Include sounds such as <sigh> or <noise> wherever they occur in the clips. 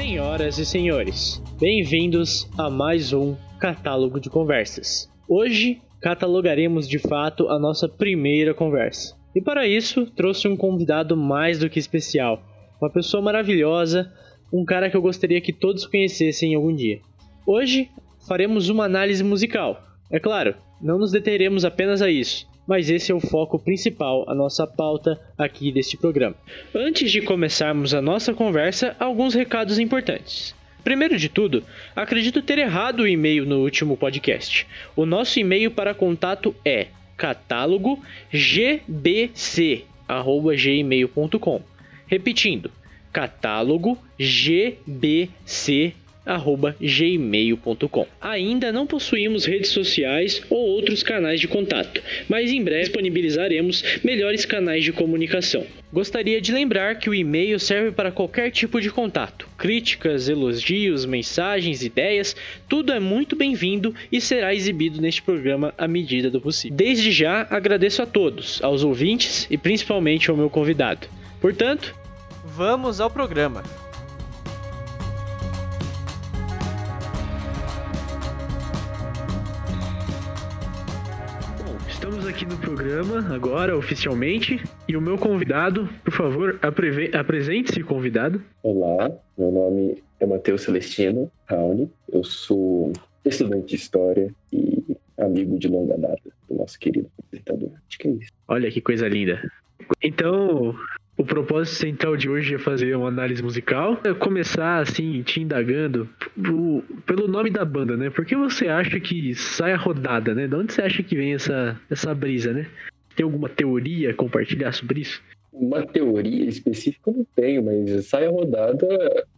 Senhoras e senhores, bem-vindos a mais um Catálogo de Conversas. Hoje catalogaremos de fato a nossa primeira conversa. E para isso, trouxe um convidado mais do que especial, uma pessoa maravilhosa, um cara que eu gostaria que todos conhecessem algum dia. Hoje faremos uma análise musical. É claro, não nos deteremos apenas a isso, mas esse é o foco principal, a nossa pauta aqui deste programa. Antes de começarmos a nossa conversa, alguns recados importantes. Primeiro de tudo, acredito ter errado o e-mail no último podcast. O nosso e-mail para contato é catálogo gbc@gmail.com. Repetindo, catálogo gbc gmail.com. Ainda não possuímos redes sociais ou outros canais de contato, mas em breve disponibilizaremos melhores canais de comunicação. Gostaria de lembrar que o e-mail serve para qualquer tipo de contato. Críticas, elogios, mensagens, ideias, tudo é muito bem-vindo e será exibido neste programa à medida do possível. Desde já agradeço a todos, aos ouvintes e principalmente ao meu convidado. Portanto, vamos ao programa. Estamos aqui no programa agora, oficialmente. E o meu convidado, por favor, apresente-se, convidado. Olá, meu nome é Matheus Celestino Raoni. Eu sou estudante de História e amigo de longa data do nosso querido apresentador. Acho que é isso. Olha que coisa linda. Então, o propósito central de hoje é fazer uma análise musical. É começar assim, te indagando pelo nome da banda, né? Por que você acha que sai a rodada, né? De onde você acha que vem essa, essa brisa, né? Tem alguma teoria a compartilhar sobre isso? Uma teoria específica não tenho, mas sai a rodada,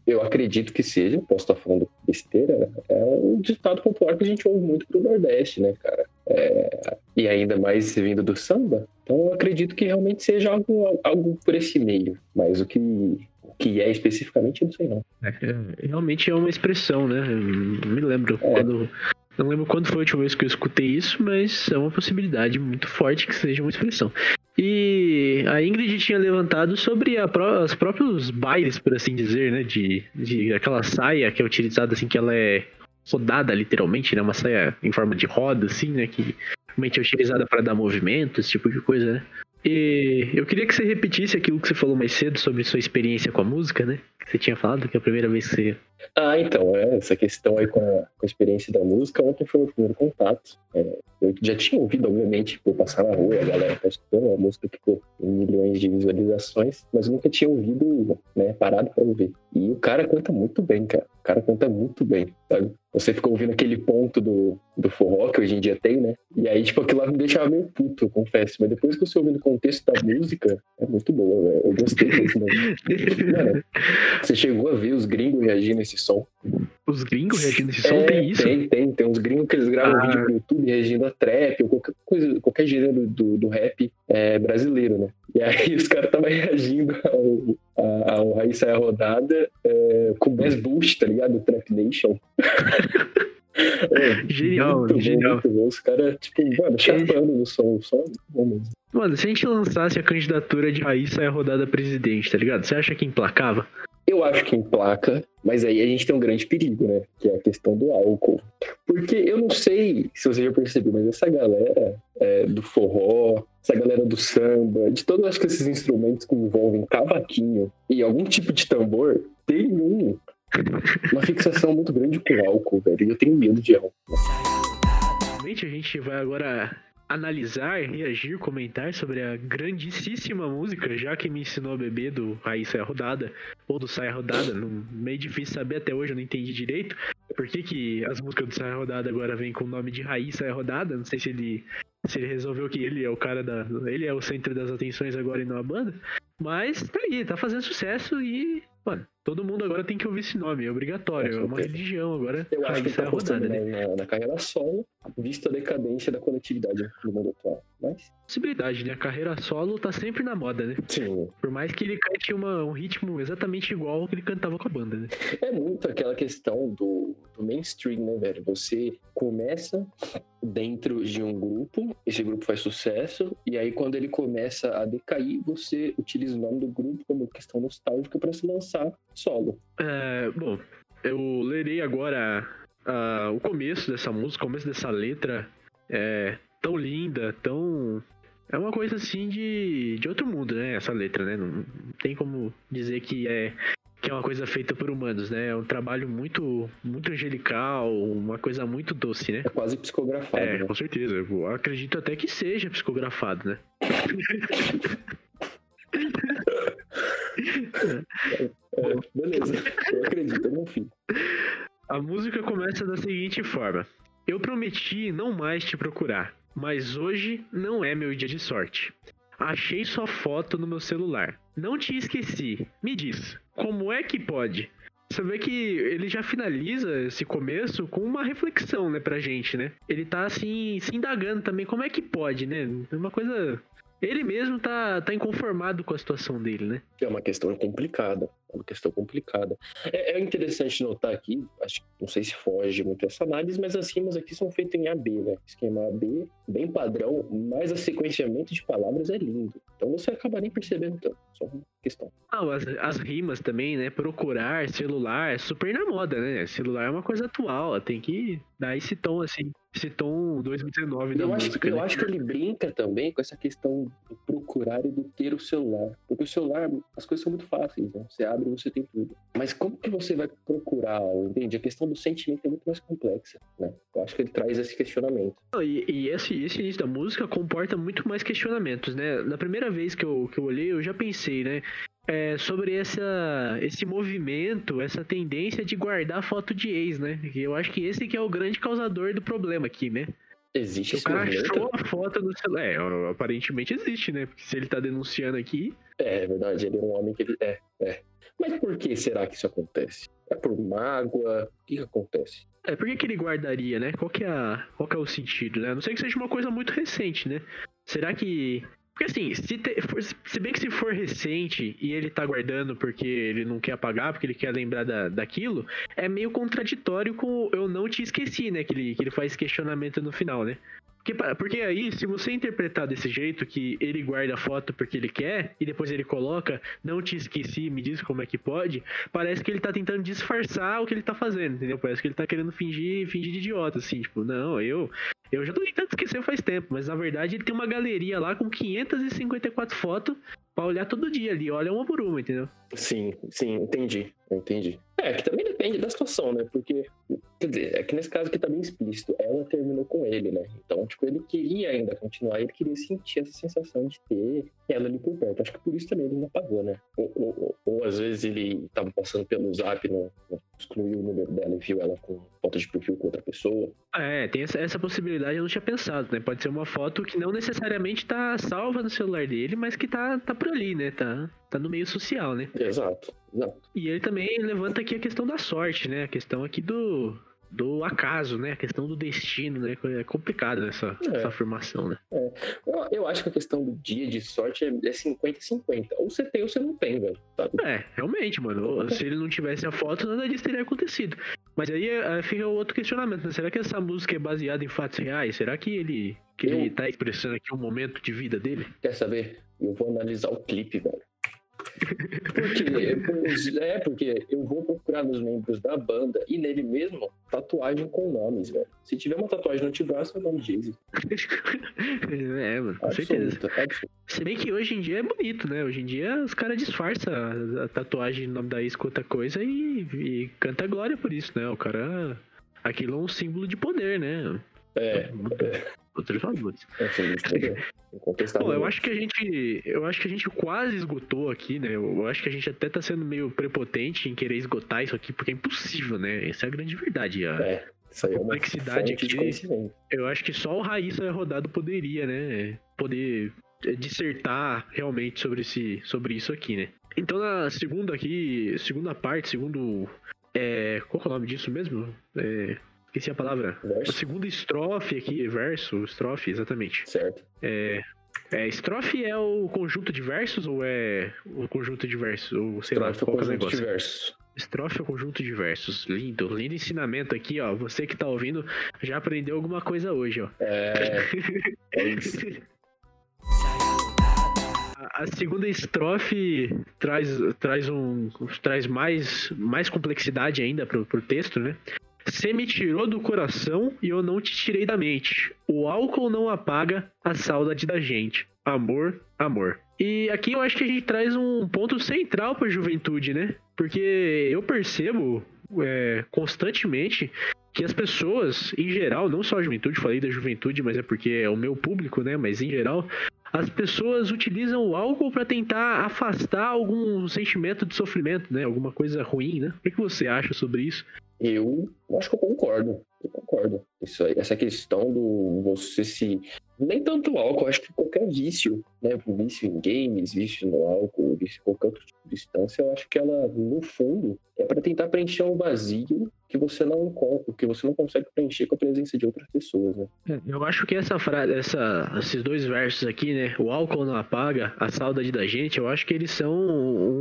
eu acredito que seja, posso estar falando besteira, é um ditado popular que a gente ouve muito pro Nordeste, né, cara? É, e ainda mais vindo do samba. Então eu acredito que realmente seja algo, algo por esse meio. Mas o que, o que é especificamente, eu não sei não. É, realmente é uma expressão, né? Eu me lembro é. quando. Não lembro quando foi a última vez que eu escutei isso, mas é uma possibilidade muito forte que seja uma expressão. E a Ingrid tinha levantado sobre a, os próprios bailes, por assim dizer, né? De, de aquela saia que é utilizada assim, que ela é rodada literalmente, né? Uma saia em forma de roda, assim, né? Que realmente é utilizada para dar movimento, esse tipo de coisa, né? E eu queria que você repetisse aquilo que você falou mais cedo sobre sua experiência com a música, né? Que você tinha falado que é a primeira vez que você. Ah, então, é, essa questão aí com a, com a experiência da música, ontem foi o meu primeiro contato. É, eu já tinha ouvido, obviamente, por passar na rua, a galera tá escutando a música ficou em milhões de visualizações, mas nunca tinha ouvido, né, parado para ouvir. E o cara canta muito bem, cara. O cara canta muito bem, sabe? Você ficou ouvindo aquele ponto do, do forró que hoje em dia tem, né? E aí, tipo, aquilo lá me deixava meio puto, eu confesso. Mas depois que você ouvindo o contexto da música, é muito boa, velho. Eu gostei disso, né? <laughs> você chegou a ver os gringos reagindo a esse som? Os gringos reagindo a esse som? É, tem isso? Tem, tem. Tem uns gringos que eles gravam ah. vídeo pro YouTube reagindo a trap ou qualquer coisa, qualquer gênero do, do rap é, brasileiro, né? E aí <laughs> os caras estavam reagindo ao, ao Raíssa é a Rodada é, com Bass Boost, tá ligado? Trap Nation. <laughs> é, genial, muito genial. Bom, muito bom. Os caras, tipo, mano, chapando no som, só bom mesmo. Mano, se a gente lançasse a candidatura de Raíssa a rodada presidente, tá ligado? Você acha que emplacava? Eu acho que emplaca, mas aí a gente tem um grande perigo, né? Que é a questão do álcool. Porque eu não sei se você já percebeu, mas essa galera é, do forró, essa galera do samba, de todos acho que esses instrumentos que envolvem cavaquinho e algum tipo de tambor, tem um, uma fixação muito grande com álcool, velho. E eu tenho medo de álcool. Realmente a gente vai agora analisar, reagir, comentar sobre a grandíssima música, já que me ensinou a beber do Raíssa é Rodada, ou do Saia Rodada, não, meio difícil saber até hoje, eu não entendi direito por que, que as músicas do Saia Rodada agora vêm com o nome de Raíssa é Rodada, não sei se ele, se ele resolveu que ele é o cara da. ele é o centro das atenções agora e não a banda, mas tá aí, tá fazendo sucesso e Mano, todo mundo agora tem que ouvir esse nome, é obrigatório, é uma religião agora. Eu acho que tá rodada, né? na, na, carreira solo, visto a decadência da coletividade no mundo atual. mais. Possibilidade, né? A carreira solo tá sempre na moda, né? Sim. Por mais que ele cante uma, um ritmo exatamente igual ao que ele cantava com a banda, né? É muito aquela questão do, do mainstream, né, velho? Você começa dentro de um grupo, esse grupo faz sucesso, e aí quando ele começa a decair, você utiliza o nome do grupo como questão nostálgica para se lançar solo. É, bom, eu lerei agora uh, o começo dessa música, o começo dessa letra. É tão linda, tão é uma coisa assim de, de outro mundo, né? Essa letra, né? Não, tem como dizer que é que é uma coisa feita por humanos, né? É um trabalho muito muito angelical, uma coisa muito doce, né? É quase psicografado. É, né? com certeza. Eu acredito até que seja psicografado, né? <laughs> <laughs> é, beleza, eu acredito, eu confio. A música começa da seguinte forma: Eu prometi não mais te procurar mas hoje não é meu dia de sorte. Achei sua foto no meu celular. Não te esqueci. Me diz, como é que pode? Você vê que ele já finaliza esse começo com uma reflexão, né, pra gente, né? Ele tá assim, se indagando também, como é que pode, né? É uma coisa ele mesmo tá, tá inconformado com a situação dele, né? É uma questão complicada. É uma questão complicada. É, é interessante notar aqui, acho que não sei se foge muito essa análise, mas as rimas aqui são feitas em AB, né? Esquema AB, bem padrão, mas o sequenciamento de palavras é lindo. Então você acaba nem percebendo tanto. Só uma questão. Ah, as, as rimas também, né? Procurar, celular, super na moda, né? Celular é uma coisa atual, tem que dar esse tom assim esse tom 2019 da eu música. Acho, eu né? acho que ele brinca também com essa questão do procurar e do ter o celular. Porque o celular, as coisas são muito fáceis, né? Você abre e você tem tudo. Mas como que você vai procurar, entende? A questão do sentimento é muito mais complexa, né? Eu acho que ele traz esse questionamento. E, e esse, esse início da música comporta muito mais questionamentos, né? Na primeira vez que eu, que eu olhei, eu já pensei, né? é, sobre essa, esse movimento, essa tendência de guardar foto de ex, né? Eu acho que esse que é o grande causador do problema aqui, né? Existe o cara achou a foto no celular. É, aparentemente existe, né? Porque se ele tá denunciando aqui. É, é verdade, ele é um homem que ele. É, é. Mas por que será que isso acontece? É por mágoa? O que, que acontece? É, por que, que ele guardaria, né? Qual que, é a, qual que é o sentido, né? A não sei que seja uma coisa muito recente, né? Será que porque assim, se, te, se, bem que se for recente e ele tá guardando porque ele não quer apagar, porque ele quer lembrar da, daquilo, é meio contraditório com eu não te esqueci, né? Que ele, que ele faz questionamento no final, né? Porque, porque aí, se você interpretar desse jeito, que ele guarda a foto porque ele quer, e depois ele coloca, não te esqueci, me diz como é que pode, parece que ele tá tentando disfarçar o que ele tá fazendo, entendeu? Parece que ele tá querendo fingir, fingir de idiota, assim, tipo, não, eu, eu já tô tentando esquecer faz tempo, mas na verdade ele tem uma galeria lá com 554 fotos pra olhar todo dia ali, olha uma por uma, entendeu? Sim, sim, entendi, entendi. É, que também depende da situação, né? Porque, quer dizer, é que nesse caso aqui tá bem explícito, ela terminou com ele, né? Então, tipo, ele queria ainda continuar, ele queria sentir essa sensação de ter ela ali por perto. Acho que por isso também ele não apagou, né? Ou, ou, ou, ou às vezes ele tava passando pelo zap, não, não, excluiu o número dela e viu ela com foto de perfil com outra pessoa. É, tem essa, essa possibilidade, eu não tinha pensado, né? Pode ser uma foto que não necessariamente tá salva no celular dele, mas que tá, tá por ali, né? Tá, tá no meio social, né? Exato, exato. E ele também levanta aqui a questão da sorte, né? A questão aqui do, do acaso, né? A questão do destino, né? É complicado essa, é. essa afirmação, né? É. Eu, eu, acho que a questão do dia de sorte é 50-50. É ou você tem ou você não tem, velho. Sabe? É, realmente, mano. Se ele não tivesse a foto, nada disso teria acontecido. Mas aí é, fica outro questionamento, né? Será que essa música é baseada em fatos reais? Será que ele, que eu... ele tá expressando aqui um momento de vida dele? Quer saber? Eu vou analisar o clipe, velho. Porque, <laughs> é, porque eu vou procurar nos membros da banda e nele mesmo tatuagem com nomes, velho. Se tiver uma tatuagem no antebraço, é o nome Jay-Z. <laughs> é, mano, com certeza. Absoluto. Se bem que hoje em dia é bonito, né? Hoje em dia os caras disfarçam a, tatuagem no nome da ex com outra coisa e, e canta glória por isso, né? O cara. Aquilo é um símbolo de poder, né? É. Outros valores. É, Bom, eu acho que a gente. Eu acho que a gente quase esgotou aqui, né? Eu acho que a gente até tá sendo meio prepotente em querer esgotar isso aqui, porque é impossível, né? Essa é a grande verdade. A, é, isso aí a complexidade é aqui. Eu acho que só o Raíssa Rodado poderia, né? Poder dissertar realmente sobre, esse, sobre isso aqui, né? Então na segunda aqui, segunda parte, segundo. É, qual é o nome disso mesmo? É, esqueci a palavra. Verso. A segunda estrofe aqui, verso, estrofe, exatamente. Certo. É, é, estrofe é o conjunto de versos ou é o conjunto de versos? Ou sei lá, Estrofe qual é o conjunto de versos. Estrofe é o conjunto de versos. Lindo, lindo ensinamento aqui, ó. Você que tá ouvindo já aprendeu alguma coisa hoje, ó. É, <laughs> é isso. A- A segunda estrofe traz, traz, um, traz mais, mais complexidade ainda pro, pro texto, né? Você me tirou do coração e eu não te tirei da mente. O álcool não apaga a saudade da gente. Amor, amor. E aqui eu acho que a gente traz um ponto central pra juventude, né? Porque eu percebo é, constantemente que as pessoas, em geral, não só a juventude, falei da juventude, mas é porque é o meu público, né? Mas em geral, as pessoas utilizam o álcool para tentar afastar algum sentimento de sofrimento, né? Alguma coisa ruim, né? O que você acha sobre isso? Eu acho que eu concordo. Eu concordo. Isso aí, essa questão do você se. Nem tanto o álcool, acho que qualquer vício, né? Vício em games, vício no álcool, vício em qualquer outro tipo de substância, eu acho que ela, no fundo, é para tentar preencher um vazio que você não encontra, que você não consegue preencher com a presença de outras pessoas, né? Eu acho que essa frase, essa, esses dois versos aqui, né? O álcool não apaga a saudade da gente. Eu acho que eles são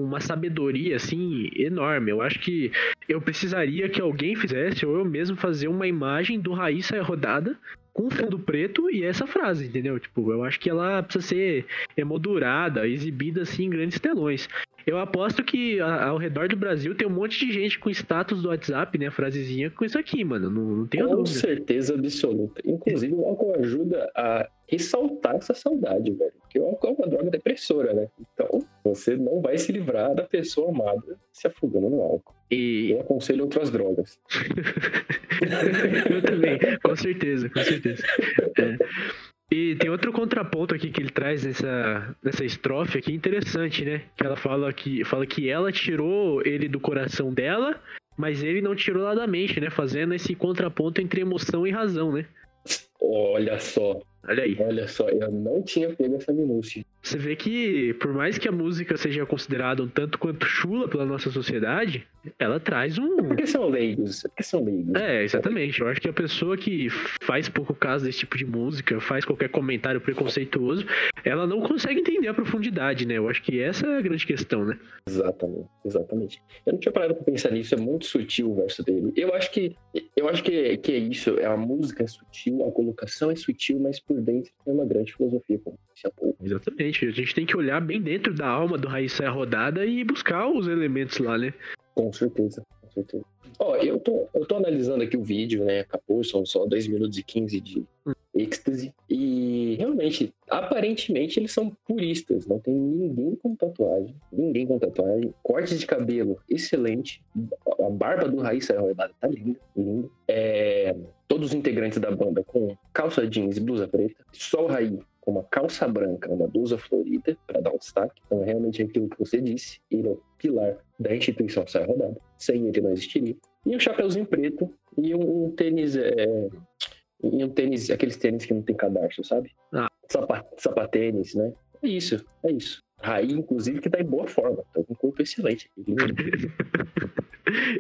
uma sabedoria assim enorme. Eu acho que eu precisaria que alguém fizesse ou eu mesmo fazer uma imagem do Raíssa rodada com fundo preto e essa frase, entendeu? Tipo, eu acho que ela precisa ser emoldurada, exibida assim em grandes telões. Eu aposto que a- ao redor do Brasil tem um monte de gente com status do WhatsApp, né? Frasezinha com isso aqui, mano. Não, não tenho Com dúvida. certeza absoluta. Inclusive, o álcool ajuda a ressaltar essa saudade, velho. Porque o álcool é uma droga depressora, né? Então, você não vai se livrar da pessoa amada se afogando no álcool. E Eu aconselho outras drogas. <laughs> eu também, com certeza, com certeza. É. E tem outro contraponto aqui que ele traz nessa, nessa estrofe aqui interessante, né? Que ela fala que, fala que ela tirou ele do coração dela, mas ele não tirou lá da mente, né? Fazendo esse contraponto entre emoção e razão, né? Olha só, Olha aí. olha só, eu não tinha pego essa minúcia. Você vê que, por mais que a música seja considerada um tanto quanto chula pela nossa sociedade, ela traz um, Porque são leigos, porque são leigos. É, exatamente. Eu acho que a pessoa que faz pouco caso desse tipo de música, faz qualquer comentário preconceituoso, ela não consegue entender a profundidade, né? Eu acho que essa é a grande questão, né? Exatamente, exatamente. Eu não tinha parado pra pensar nisso, é muito sutil o verso dele. Eu acho que eu acho que, que é isso, é a música é sutil, a colocação é sutil, mas por dentro tem uma grande filosofia, como disse há pouco. Exatamente. A gente tem que olhar bem dentro da alma do Raiz Saia Rodada e buscar os elementos lá, né? Com certeza, com certeza. Ó, eu tô, eu tô analisando aqui o vídeo, né? Acabou, são só 2 minutos e 15 de êxtase. E realmente, aparentemente, eles são puristas. Não tem ninguém com tatuagem. Ninguém com tatuagem. Corte de cabelo, excelente. A barba do Raíssa Rodada tá linda, linda. É, todos os integrantes da banda com calça jeans e blusa preta. Só o Raí com uma calça branca, uma blusa florida, para dar um destaque. Então, realmente, é aquilo que você disse. Ele é o pilar da instituição Saia Rodada. Sem ele não existiria. E um chapeuzinho preto e um, um tênis. É, e um tênis, aqueles tênis que não tem cadarço, sabe? Ah. Sapa, sapatênis, né? É isso, é isso. Raí, inclusive, que tá em boa forma. Tá com um corpo excelente. <laughs>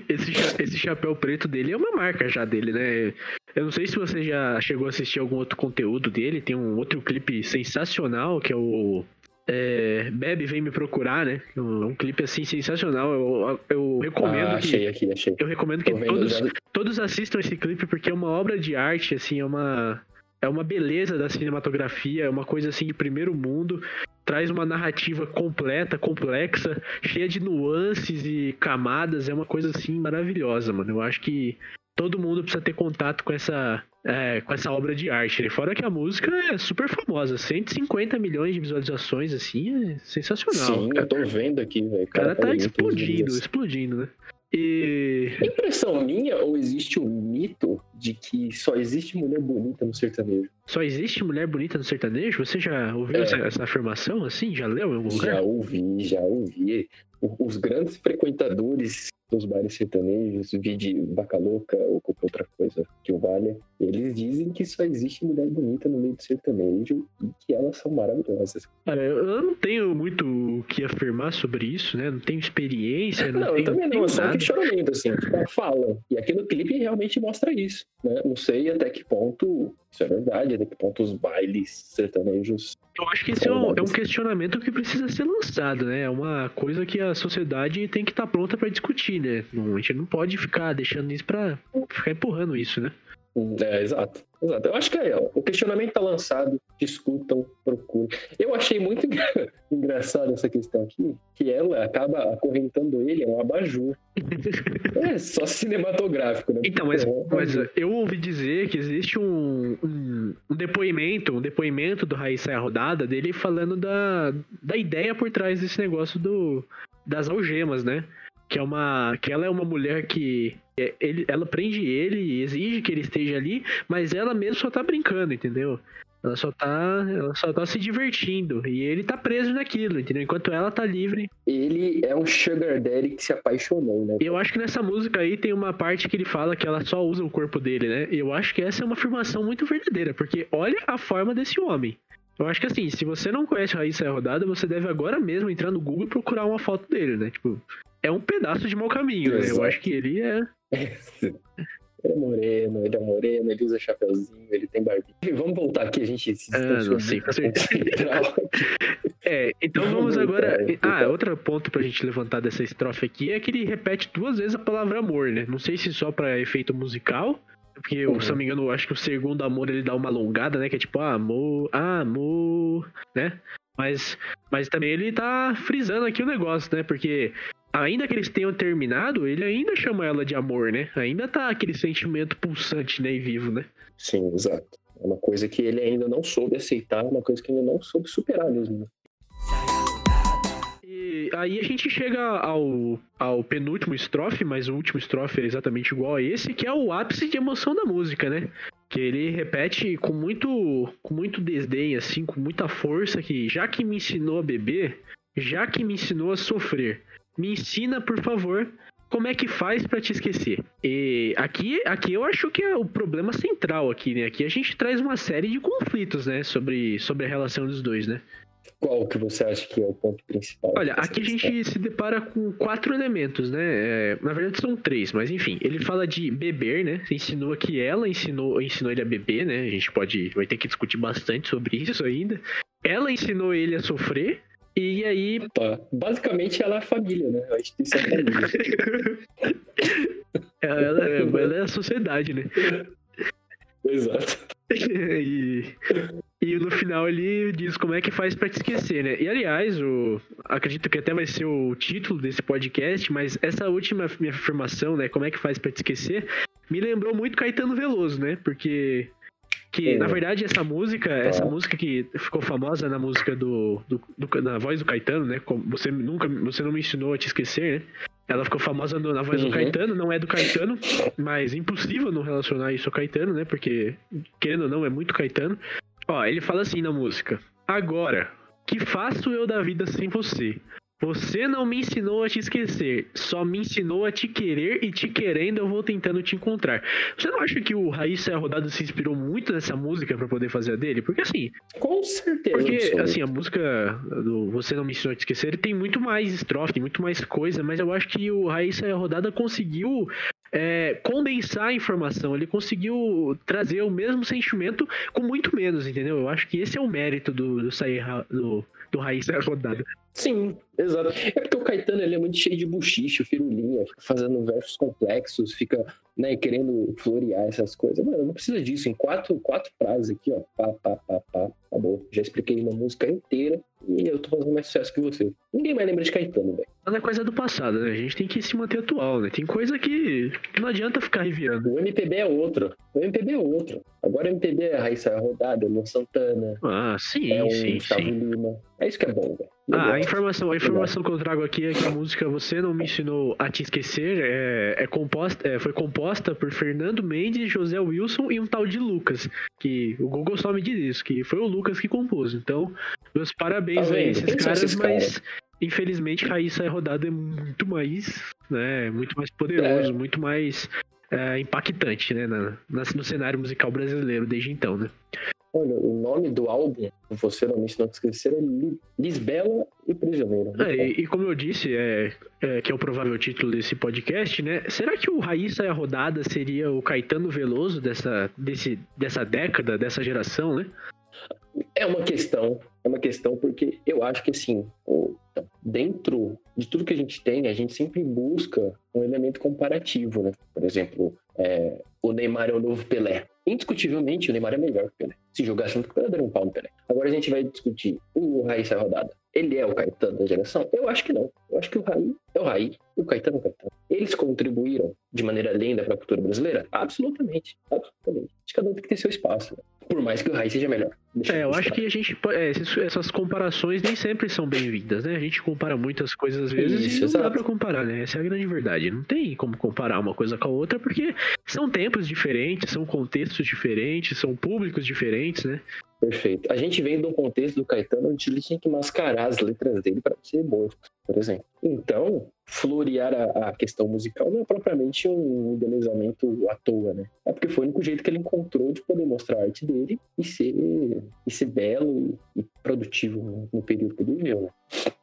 Esse, esse chapéu preto dele é uma marca já dele, né? Eu não sei se você já chegou a assistir algum outro conteúdo dele. Tem um outro clipe sensacional que é o. É, Bebe Vem Me Procurar, né? É um, um clipe assim sensacional. Eu, eu recomendo Ah, que. achei aqui, achei. Eu recomendo que Tô todos, já. todos assistam esse clipe porque é uma obra de arte, assim, é uma é uma beleza da cinematografia, é uma coisa assim de primeiro mundo, traz uma narrativa completa, complexa, cheia de nuances e camadas, é uma coisa assim maravilhosa, mano. Eu acho que todo mundo precisa ter contato com essa é, com essa obra de arte. né? Fora que a música é super famosa, 150 milhões de visualizações, assim, é sensacional. Sim, cara. eu tô vendo aqui, velho. O cara tá faz muitas explodindo, explodindo, né? E impressão minha ou existe o mito de que só existe mulher bonita no sertanejo? Só existe mulher bonita no sertanejo? Você já ouviu É. essa, essa afirmação assim? Já leu em algum lugar? Já ouvi, já ouvi. O- Os grandes frequentadores dos bares sertanejos, vi de Vaca Louca ou qualquer outra coisa que o valha. Eles dizem que só existe mulher bonita no meio do sertanejo e que elas são maravilhosas. Cara, eu não tenho muito o que afirmar sobre isso, né? Não tenho experiência, não, não tenho, eu também não, é só um questionamento, assim, tipo, ela fala. E aqui no clipe realmente mostra isso, né? Não sei até que ponto isso é verdade, até que ponto os bailes sertanejos Eu acho que esse é um, é um questionamento que precisa ser lançado, né? É uma coisa que a sociedade tem que estar pronta para discutir, né? Não- A gente não pode ficar deixando isso pra ficar empurrando isso, né? É, exato. Exato. Eu acho que é, ó, o questionamento tá lançado, discutam, procurem. Eu achei muito engra- <laughs> engraçado essa questão aqui, que ela acaba acorrentando ele a um abajur. <laughs> É só cinematográfico, né? Então, mas, É mas eu ouvi dizer que existe um, um, um depoimento, um depoimento do Raíssa Rodada dele falando da, da ideia por trás desse negócio do, das algemas, né? Que é uma. Que ela é uma mulher que. É, Ele, ela prende ele e exige que ele esteja ali, mas ela mesmo só tá brincando, entendeu? Ela só tá. Ela só tá se divertindo. E ele tá preso naquilo, entendeu? Enquanto ela tá livre. Ele é um sugar daddy que se apaixonou, né? E eu acho que nessa música aí tem uma parte que ele fala que ela só usa o corpo dele, né? E eu acho que essa é uma afirmação muito verdadeira, porque olha a forma desse homem. Eu acho que assim, se você não conhece o Raíssa Rodada, você deve agora mesmo entrar no Google e procurar uma foto dele, né? Tipo, é um pedaço de mau caminho, né? Eu acho que ele é. Ele <laughs> é moreno, ele é moreno, ele usa chapeuzinho, ele tem barbinha. <laughs> Vamos voltar aqui, a gente se Ah, não, sim, com <laughs> central. É, então Vamos vamos agora. então. Ah, outro ponto pra gente levantar dessa estrofe aqui é que ele repete duas vezes a palavra amor, né? Não sei se só pra efeito musical, porque, Uhum. se não me engano, eu acho que o segundo amor ele dá uma alongada, né? Que é tipo, ah, amor, amor, né? Mas, mas também ele tá frisando aqui o negócio, né? Porque ainda que eles tenham terminado, ele ainda chama ela de amor, né? Ainda tá aquele sentimento pulsante, né? E vivo, né? Sim, exato. É uma coisa que ele ainda não soube aceitar, uma coisa que ele não soube superar mesmo. né? E aí a gente chega ao, ao penúltimo estrofe, mas o último estrofe é exatamente igual a esse, que é o ápice de emoção da música, né? Que ele repete com muito, com muito desdém, assim, com muita força, que já que me ensinou a beber, já que me ensinou a sofrer, me ensina, por favor, como é que faz pra te esquecer. E aqui, aqui eu acho que é o problema central aqui, né? Aqui a gente traz uma série de conflitos, né? Sobre, sobre a relação dos dois, né? Qual que você acha que é o ponto principal? Olha, aqui a gente se depara com quatro elementos, né? É, na verdade são três, mas enfim, ele fala de beber, né? Ensinou que ela ensinou, ensinou ele a beber, né? A gente pode, vai ter que discutir bastante sobre isso ainda. Ela ensinou ele a sofrer. E aí, Tá. Basicamente ela é a família, né? A instituição família. <laughs> ela, ela- ela é a sociedade, né? Exato. <laughs> e, e no final ele diz como é que faz pra te esquecer, né? E aliás, o, acredito que até vai ser o título desse podcast, mas essa última minha afirmação, né? Como é que faz pra te esquecer, me lembrou muito Caetano Veloso, né? Porque que É. na verdade essa música, essa música que ficou famosa na música do, do, do- na voz do Caetano, né? Você nunca, você não me ensinou a te esquecer, né? Ela ficou famosa na voz Uhum. do Caetano, não é do Caetano, mas impossível não relacionar isso ao Caetano, né? Porque, querendo ou não, é muito Caetano. Ó, ele fala assim na música: Agora, que faço eu da vida sem você? Você não me ensinou a te esquecer, só me ensinou a te querer e te querendo eu vou tentando te encontrar. Você não acha que o Raíssa Rodada se inspirou muito nessa música pra poder fazer a dele? Porque assim, Com certeza. porque, assim, a música do Você Não Me Ensinou a Te Esquecer tem muito mais estrofe, tem muito mais coisa, mas eu acho que o Raíssa Rodada conseguiu é, condensar a informação, ele conseguiu trazer o mesmo sentimento com muito menos, entendeu? Eu acho que esse é o mérito do, do, sair do, do Raíssa Rodada. Sim, exato. É porque o Caetano ele é muito cheio de buchicho, firulinha, fica fazendo versos complexos, fica né, querendo florear essas coisas. Mano, não precisa disso. Em quatro, quatro frases aqui, ó. Pá, pá, pá, pá. Acabou. Já expliquei uma música inteira e eu tô fazendo mais sucesso que você. Ninguém mais lembra de Caetano, velho. Mas é coisa do passado, né? A gente tem que se manter atual, né? Tem coisa que, não adianta ficar revirando. O MPB é outro. O MPB é outro. Agora o MPB é Raíssa Rodada, Luan Santana, Ah, sim, é um sim, Gustavo sim. Lima. É isso que é bom, velho. Ah, a informação, a informação que eu trago aqui é que a música Você Não Me Ensinou a Te Esquecer é, é composta, é, foi composta por Fernando Mendes, José Wilson e um tal de Lucas. Que o Google só me diz isso, que foi o Lucas que compôs. Então, meus parabéns Tá a esses caras, esses mas infelizmente Raíssa é rodada é muito mais, né? Muito mais poderoso, muito mais é, impactante, né, na, no cenário musical brasileiro desde então, né? Olha, o nome do álbum, você não me ensinou a esquecer, é Lisbela e Prisioneiro. É, e, e, como eu disse, é, é, que é o provável título desse podcast, né? Será que o Raíssa e a Rodada seria o Caetano Veloso dessa, desse, dessa década, dessa geração, né? É uma questão, é uma questão porque eu acho que assim, dentro de tudo que a gente tem, a gente sempre busca um elemento comparativo, né? Por exemplo, é, o Neymar é o novo Pelé. Indiscutivelmente, o Neymar é melhor que o Pelé. Se jogasse junto com o Pelé, um pau no Pelé. Agora a gente vai discutir o Raí a rodada. Ele é o Caetano da geração? Eu acho que não. Eu acho que o Raí é o Raí o Caetano é o Caetano. Eles contribuíram de maneira linda para a cultura brasileira? Absolutamente. Absolutamente. Acho que cada um tem que ter seu espaço. Né? Por mais que o Raí seja melhor. É, eu acho que a gente. É, essas comparações nem sempre são bem-vindas, né? A gente compara muitas coisas às vezes Isso, e não exato. dá pra comparar, né? Essa é a grande verdade. Não tem como comparar uma coisa com a outra, porque são tempos diferentes, são contextos diferentes, são públicos diferentes, né? Perfeito. A gente vem de um contexto do Caetano onde ele tinha que mascarar as letras dele para ser morto, por exemplo. Então, florear a, a, questão musical não é propriamente um embelezamento à toa, né? É porque foi o único jeito que ele encontrou de poder mostrar a arte dele e ser, e ser belo e, produtivo no, no período que ele viveu, né?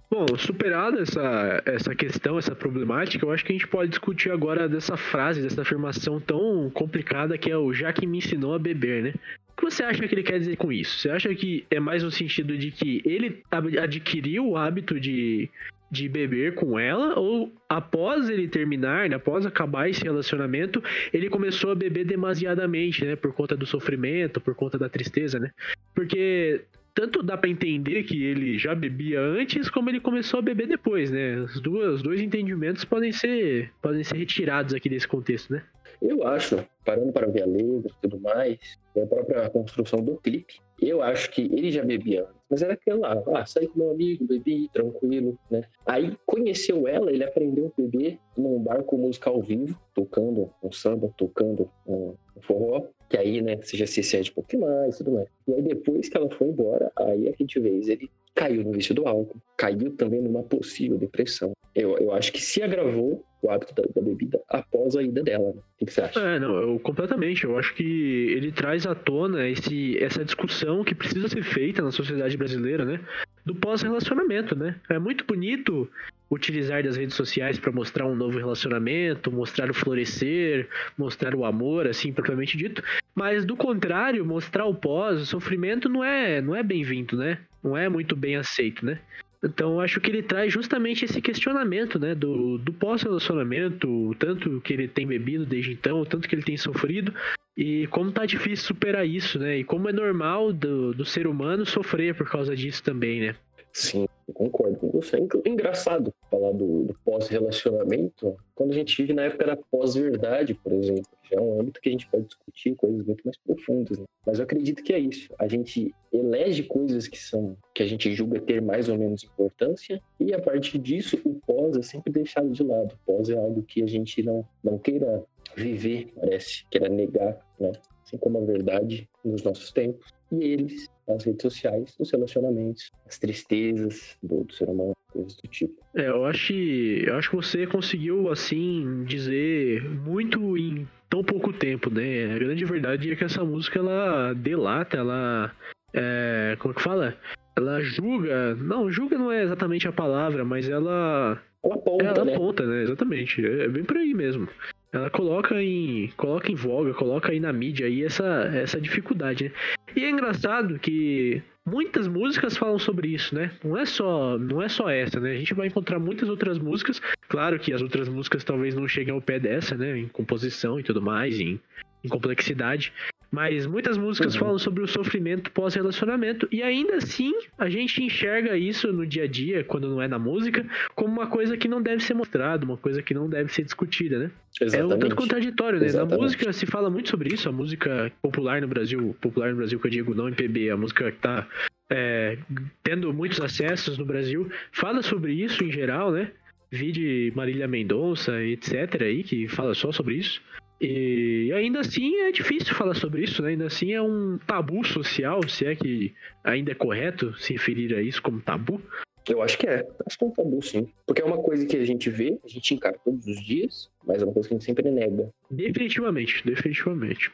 Bom, superada essa, essa questão, essa problemática, eu acho que a gente pode discutir agora dessa frase, dessa afirmação tão complicada que é o já que me ensinou a beber, né? O que você acha que ele quer dizer com isso? Você acha que é mais no sentido de que ele adquiriu o hábito de, de beber com ela ou após ele terminar, né, após acabar esse relacionamento, ele começou a beber demasiadamente, né, por conta do sofrimento, por conta da tristeza, né? Porque tanto dá para entender que ele já bebia antes, como ele começou a beber depois, né? Os, dois entendimentos podem ser, podem ser retirados aqui desse contexto, né? Eu acho, parando para ver a letra e tudo mais, a própria construção do clipe, eu acho que ele já bebia mas era aquele lá, ah, saí com meu amigo, bebi, tranquilo, né? Aí conheceu ela, ele aprendeu a beber num bar com música ao vivo, tocando um samba, tocando um forró, que aí, né, você já se um pouco mais tudo mais. E aí depois que ela foi embora, aí a gente vê ele caiu no vício do álcool, caiu também numa possível depressão. Eu, eu acho que se agravou o hábito da, da bebida após a ida dela. Né? O que, você acha? É, não, eu, completamente. Eu acho que ele traz à tona esse, essa discussão que precisa ser feita na sociedade brasileira, né? Do pós-relacionamento, né? É muito bonito utilizar das redes sociais para mostrar um novo relacionamento, mostrar o florescer, mostrar o amor, assim propriamente dito. Mas do contrário, mostrar o pós, o sofrimento não é, não é bem-vindo, né? Não é muito bem aceito, né? Então acho que ele traz justamente esse questionamento, né, do, do pós-relacionamento, tanto que ele tem bebido desde então, tanto que ele tem sofrido, e como tá difícil superar isso, né? E como é normal do, do ser humano sofrer por causa disso também, né? Sim, concordo com você. É engraçado falar do, do pós-relacionamento quando a gente vive na época da pós-verdade, por exemplo. Já é um âmbito que a gente pode discutir coisas muito mais profundas. Né? Mas eu acredito que é isso. A gente elege coisas que são que a gente julga ter mais ou menos importância e a partir disso o pós é sempre deixado de lado. O pós é algo que a gente não não queira viver, parece, queira negar, né? Assim como a verdade nos nossos tempos. E eles as redes sociais, os relacionamentos, as tristezas do, do ser humano, coisas do tipo. É, eu acho eu acho que você conseguiu assim dizer muito em tão pouco tempo, né? A grande verdade é que essa música ela delata, ela é, como que fala? Ela julga, não, julga não é exatamente a palavra, mas ela aponta, ela né? aponta, né? Exatamente, é bem por aí mesmo ela coloca em coloca em voga, coloca aí na mídia aí essa, essa dificuldade, né? E é engraçado que muitas músicas falam sobre isso, né? Não é só não é só essa, né? A gente vai encontrar muitas outras músicas. Claro que as outras músicas talvez não cheguem ao pé dessa, né? Em composição e tudo mais, em, em complexidade. Mas muitas músicas uhum. falam sobre o sofrimento pós-relacionamento e ainda assim a gente enxerga isso no dia a dia, quando não é na música, como uma coisa que não deve ser mostrada, uma coisa que não deve ser discutida, né? Exatamente. É um tanto contraditório, né? Exatamente. Na música se fala muito sobre isso, a música popular no Brasil, popular no Brasil que eu digo, não MPB, a música que tá é, tendo muitos acessos no Brasil, fala sobre isso em geral, né? Vide Marília Mendonça, etc. aí, que fala só sobre isso. E ainda assim é difícil falar sobre isso, né? Ainda assim é um tabu social, se é que ainda é correto se referir a isso como tabu. Eu acho que é. Acho que é um tabu, sim. Porque é uma coisa que a gente vê, a gente encara todos os dias, mas é uma coisa que a gente sempre nega. Definitivamente, definitivamente.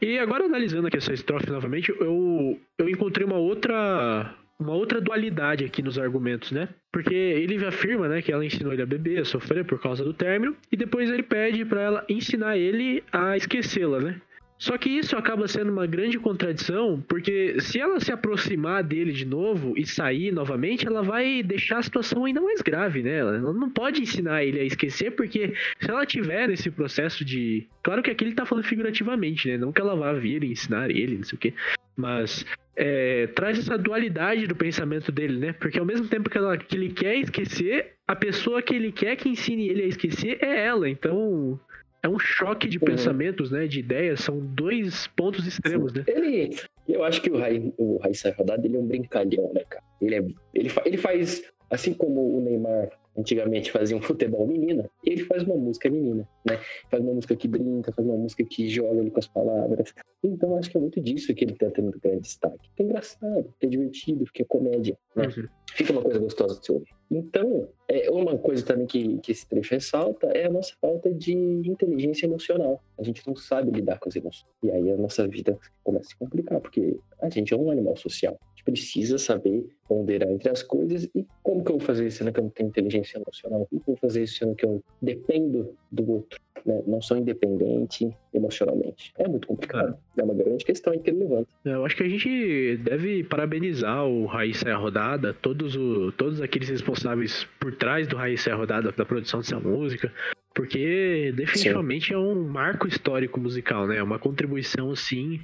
E agora analisando aqui essa estrofe novamente, eu, eu encontrei uma outra uma outra dualidade aqui nos argumentos, né? Porque ele afirma, né, que ela ensinou ele a beber, a sofrer por causa do término, e depois ele pede para ela ensinar ele a esquecê-la, né? Só que isso acaba sendo uma grande contradição, porque se ela se aproximar dele de novo e sair novamente, ela vai deixar a situação ainda mais grave, né? Ela não pode ensinar ele a esquecer, porque se ela tiver esse processo de. Claro que aqui ele tá falando figurativamente, né? Não que ela vá vir e ensinar ele, não sei o quê. Mas é, traz essa dualidade do pensamento dele, né? Porque ao mesmo tempo que, ela, que ele quer esquecer, a pessoa que ele quer que ensine ele a esquecer é ela. Então é um choque de uhum. pensamentos, né? De ideias, são dois pontos extremos, Sim. né? Ele. Eu acho que o Rai, o Raíssa Rodada ele é um brincalhão, né, cara? Ele, é, ele, ele faz, assim como o Neymar antigamente fazia um futebol menina, ele faz uma música menina, né? Faz uma música que brinca, faz uma música que joga ali com as palavras. Então acho que é muito disso que ele tá tendo grande destaque. Que é engraçado, que é divertido, que é comédia, né? Uhum. Fica uma coisa gostosa de se ouvir. Então, é uma coisa também que, que esse trecho ressalta é a nossa falta de inteligência emocional. A gente não sabe lidar com as emoções. E aí a nossa vida começa a se complicar, porque a gente é um animal social precisa saber ponderar entre as coisas e como que eu vou fazer isso sendo que eu não tenho inteligência emocional? Como que eu vou fazer isso sendo que eu dependo do outro? Né? Não sou independente emocionalmente. É muito complicado. É, uma grande questão aí que ele levanta. É, eu acho que a gente deve parabenizar o Raíssa Rodada, todos, o, todos aqueles responsáveis por trás do Raíssa Rodada, da produção dessa música, porque definitivamente Sim. é um marco histórico musical, né? É uma contribuição, assim,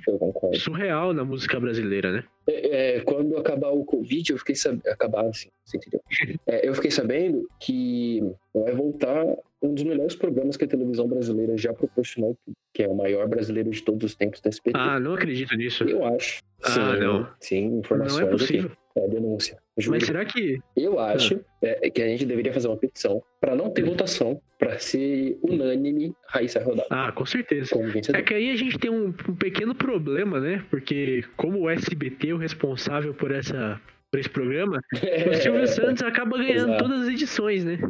surreal na música brasileira, né? É, é, quando acabar o Covid, eu fiquei sabendo. Acabar assim, você entendeu? <laughs> É, eu fiquei sabendo que vai voltar um dos melhores programas que a televisão brasileira já proporcionou, que é o maior brasileiro de todos os tempos da SBT. Ah, não acredito nisso. Eu acho. Ah, sim, não. Sim, informações. Não é possível. Aqui. É denúncia. Mas será que. Eu acho ah. é, que a gente deveria fazer uma petição para não ter hum. votação, para ser unânime Raíssa Rodada. Ah, com certeza. É que aí a gente tem um, um, pequeno problema, né? Porque como o SBT é o responsável por essa por esse programa, <laughs> o Silvio Santos acaba ganhando exato. todas as edições, né?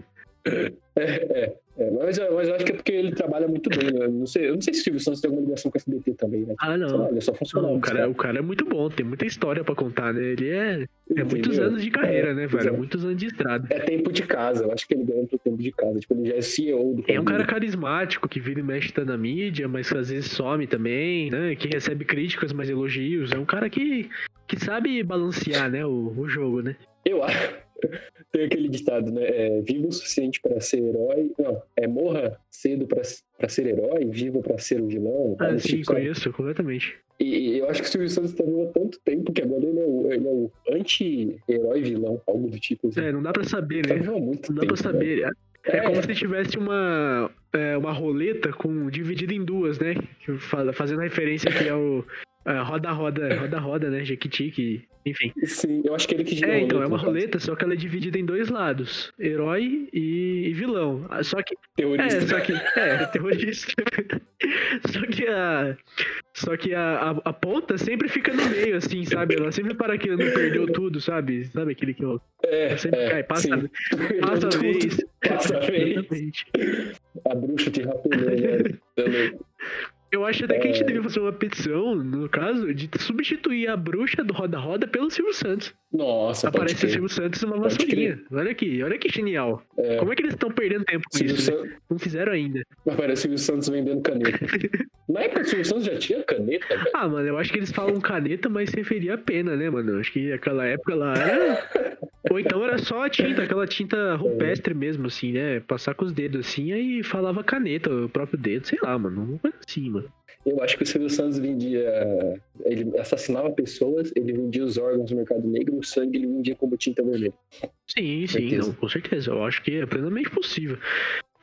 É, é, é, mas, mas eu acho que é porque ele trabalha muito bem, né? Não sei, eu não sei se o Silvio Santos tem alguma ligação com o SBT também, né? Ah, não. Ele só funciona. Não, o, cara, o cara é muito bom, tem muita história pra contar, né? Ele é, é muitos anos de carreira, é, né, velho? É. Muitos anos de estrada. É tempo de casa, eu acho que ele ganha muito tempo de casa. Tipo, ele já é CEO do É um cara carismático, que vira e mexe tá na mídia, mas às vezes some também, né? Que recebe críticas, mas elogios. É um cara que, que sabe balancear, né, o, o jogo, né? Eu acho. <laughs> Tem aquele ditado, né? É, viva o suficiente para ser herói. Não, é morra cedo para ser herói, viva para ser o vilão. Ah, sim, tipo, conheço, completamente. E, eu acho que o Silvio Santos tá vivo há tanto tempo que agora ele é o, ele é o anti-herói vilão, algo do tipo. Assim. É, não dá pra saber, né? Tá não dá pra saber. Né? É, é, como se tivesse uma, é, uma roleta com, dividida em duas, né? Fazendo referência aqui ao roda-roda, roda-roda, né? Jequiti, que enfim. Sim, eu acho que ele que gira É, então, é uma roleta, só que ela é dividida em dois lados: herói e, e vilão. Ah, só que. Terrorista. É, só que. É, <laughs> terrorista. só que a. Só que a, a, a, ponta sempre fica no meio, assim, sabe? Ela sempre para que não perdeu tudo, sabe? Sabe aquele que eu. É, sempre é, cai, passa, <laughs> passa a vez. Passa a vez. A bruxa te rapelou, né? <laughs> Eu acho até que a gente é. devia fazer uma petição, no caso, de substituir a bruxa do Roda Roda pelo Silvio Santos. Nossa, Aparece o Silvio Santos numa vassourinha. Olha aqui, olha que genial. É. Como é que eles estão perdendo tempo com Silvio isso, né? Não fizeram ainda. Aparece o Silvio Santos vendendo caneta. <laughs> Na época o Silvio Santos já tinha caneta, velho. Ah, mano, eu acho que eles falam caneta, mas se referia a pena, né, mano? Acho que aquela época lá era... <laughs> Ou então era só a tinta, aquela tinta rupestre mesmo, assim, né? Passar com os dedos assim, aí falava caneta, o próprio dedo, sei lá, mano. Uma coisa assim, mano. Eu acho que o Silvio Santos vendia. Ele assassinava pessoas, ele vendia os órgãos no mercado negro, o sangue ele vendia como tinta vermelha. Sim, sim, não, com certeza. Eu acho que é plenamente possível.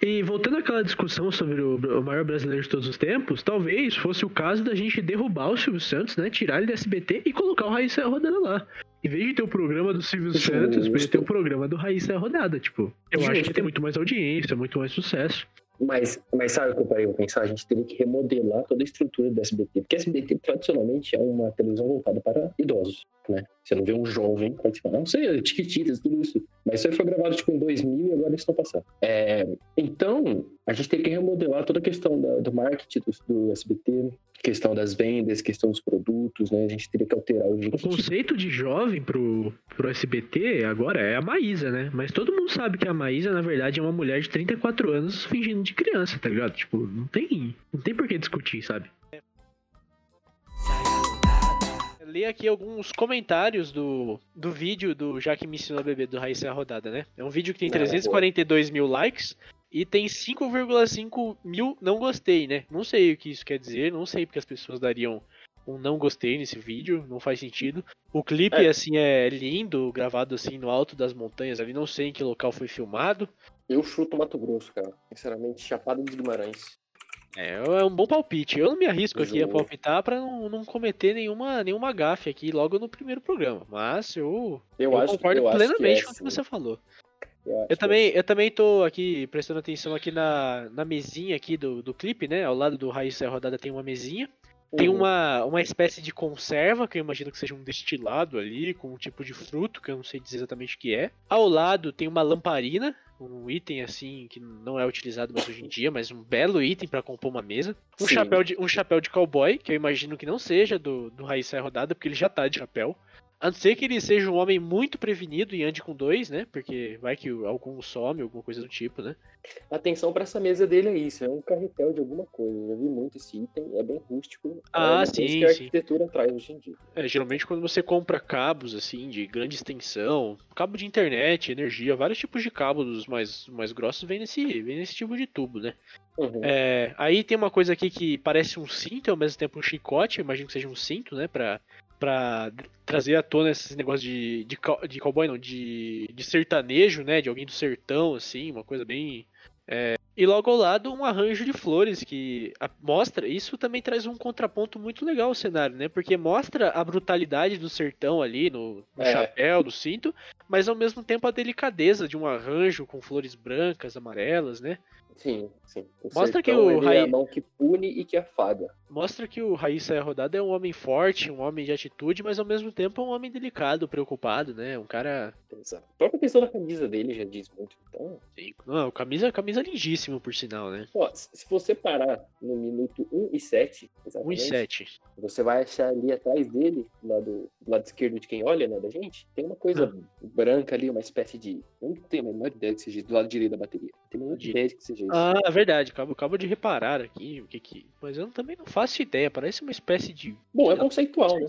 E voltando àquela discussão sobre o, o, maior brasileiro de todos os tempos, talvez fosse o caso da gente derrubar o Silvio Santos, né? Tirar ele da SBT e colocar o Raíssa Rodada lá. Em vez de ter o programa do Silvio Justo. Santos, podia ter o programa do Raíssa Rodada. Tipo, eu Justo. acho que tem muito mais audiência, muito mais sucesso. Mas, mas sabe o que eu parei pra pensar? A gente teria que remodelar toda a estrutura do SBT. Porque SBT tradicionalmente é uma televisão voltada para idosos, né? Você não vê um jovem participando. Não sei, Tiquititas, tudo isso. Mas isso aí foi gravado tipo em 2000 e agora eles estão passando. É, então, a gente tem que remodelar toda a questão da, do marketing do, do, SBT, questão das vendas, questão dos produtos, né? A gente teria que alterar o jeito. O conceito de jovem pro, pro SBT agora é a Maísa, né? Mas todo mundo sabe que a Maísa, na verdade, é uma mulher de 34 anos fingindo de criança, tá ligado? Tipo, não tem, não tem por que discutir, sabe? Ler aqui alguns comentários do, do vídeo do Já que me ensinou a beber do Raíssa a Rodada, né? É um vídeo que tem 342 mil likes e tem 5,5 mil não gostei, né? Não sei o que isso quer dizer, não sei porque as pessoas dariam um não gostei nesse vídeo, não faz sentido. O clipe, é. assim, é lindo, gravado assim no alto das montanhas ali, não sei em que local foi filmado. Eu chuto Mato Grosso, cara. Sinceramente, Chapada dos Guimarães. É, é um bom palpite. Eu não me arrisco aqui a palpitar para não, não cometer nenhuma, nenhuma gafe aqui logo no primeiro programa. Mas eu, eu, eu acho, concordo eu plenamente é, com o que você falou. Eu, eu também, eu também tô aqui prestando atenção aqui na, na mesinha aqui do, do clipe, né? Ao lado do Raiz Rodada tem uma mesinha. Tem uhum. uma, uma espécie de conserva, que eu imagino que seja um destilado ali, com um tipo de fruto, que eu não sei dizer exatamente o que é. Ao lado tem uma lamparina, um item assim que não é utilizado mais hoje em dia, mas um belo item para compor uma mesa. Um chapéu, de, um chapéu de cowboy, que eu imagino que não seja do, do Raiz Rodada, porque ele já tá de chapéu. A não ser que ele seja um homem muito prevenido e ande com dois, né? Porque vai que algum some, alguma coisa do tipo, né? Atenção para essa mesa dele é isso, é um carretel de alguma coisa. Eu já vi muito esse item, é bem rústico. Ah, é sim, que a arquitetura sim. traz hoje em dia. É, geralmente quando você compra cabos, assim, de grande extensão, cabo de internet, energia, vários tipos de cabos mais, mais grossos vem nesse, vem nesse tipo de tubo, né? Uhum. É, aí tem uma coisa aqui que parece um cinto e ao mesmo tempo um chicote, imagino que seja um cinto, né? Pra para trazer à tona esses negócios de, de, de cowboy, não, de, de sertanejo, né? De alguém do sertão, assim, uma coisa bem. É... E logo ao lado um arranjo de flores que mostra. Isso também traz um contraponto muito legal ao cenário, né? Porque mostra a brutalidade do sertão ali no, no é. chapéu, do cinto, mas ao mesmo tempo a delicadeza de um arranjo com flores brancas, amarelas, né? Sim, sim. O Mostra que o Raí... é a mão que pune e que afaga. Mostra que o Raíssa Rodada é um homem forte, um homem de atitude, mas ao mesmo tempo é um homem delicado, preocupado, né? Um cara. Exato. A própria questão da camisa dele já diz muito, então. Sim. Não, camisa, camisa lindíssima, por sinal, né? Ó, se você parar no minuto 1 e 7, exatamente, 1 e 7. você vai achar ali atrás dele, do lado, do lado esquerdo de quem olha, né, da gente, tem uma coisa ah. branca ali, uma espécie de. Não tenho a menor ideia que seja do lado direito da bateria. Não tenho a menor de... ideia que seja isso. Ah, é verdade. Acabo, acabo de reparar aqui o que que. Mas eu também não faço ideia, parece uma espécie de. Bom, é conceitual, né?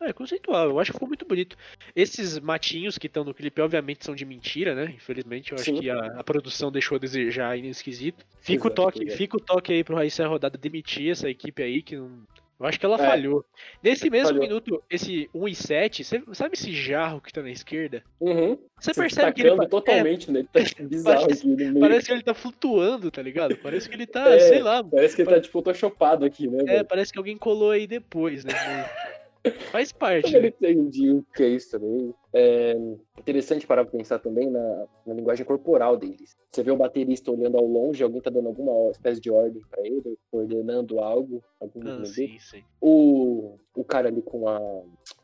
É, é conceitual, eu acho que ficou muito bonito. Esses matinhos que estão no clipe, obviamente, são de mentira, né? Infelizmente, eu acho Sim. que a, a, produção deixou a desejar aí nesse quesito. Fica, Exato, o toque, fica o toque aí pro Raíssa Rodada demitir essa equipe aí, que não, eu acho que ela é. falhou. Nesse mesmo falhou. minuto, esse 1 e 7, você sabe esse jarro que tá na esquerda? Uhum. Você percebe que ele totalmente, é, né? Tá <laughs> bizarro parece, aqui no meio. Parece que ele tá flutuando, tá ligado? Parece que ele tá, é, sei lá. Parece que ele tá tipo photoshopado aqui, né? É, velho? parece que alguém colou aí depois, né? <laughs> Faz parte. Eu né? entendi o que é isso também. É interessante parar pra pensar também na, na, linguagem corporal deles. Você vê o baterista olhando ao longe, alguém tá dando alguma espécie de ordem para ele, coordenando algo, algum ah, sim, sim. O, o cara ali com a.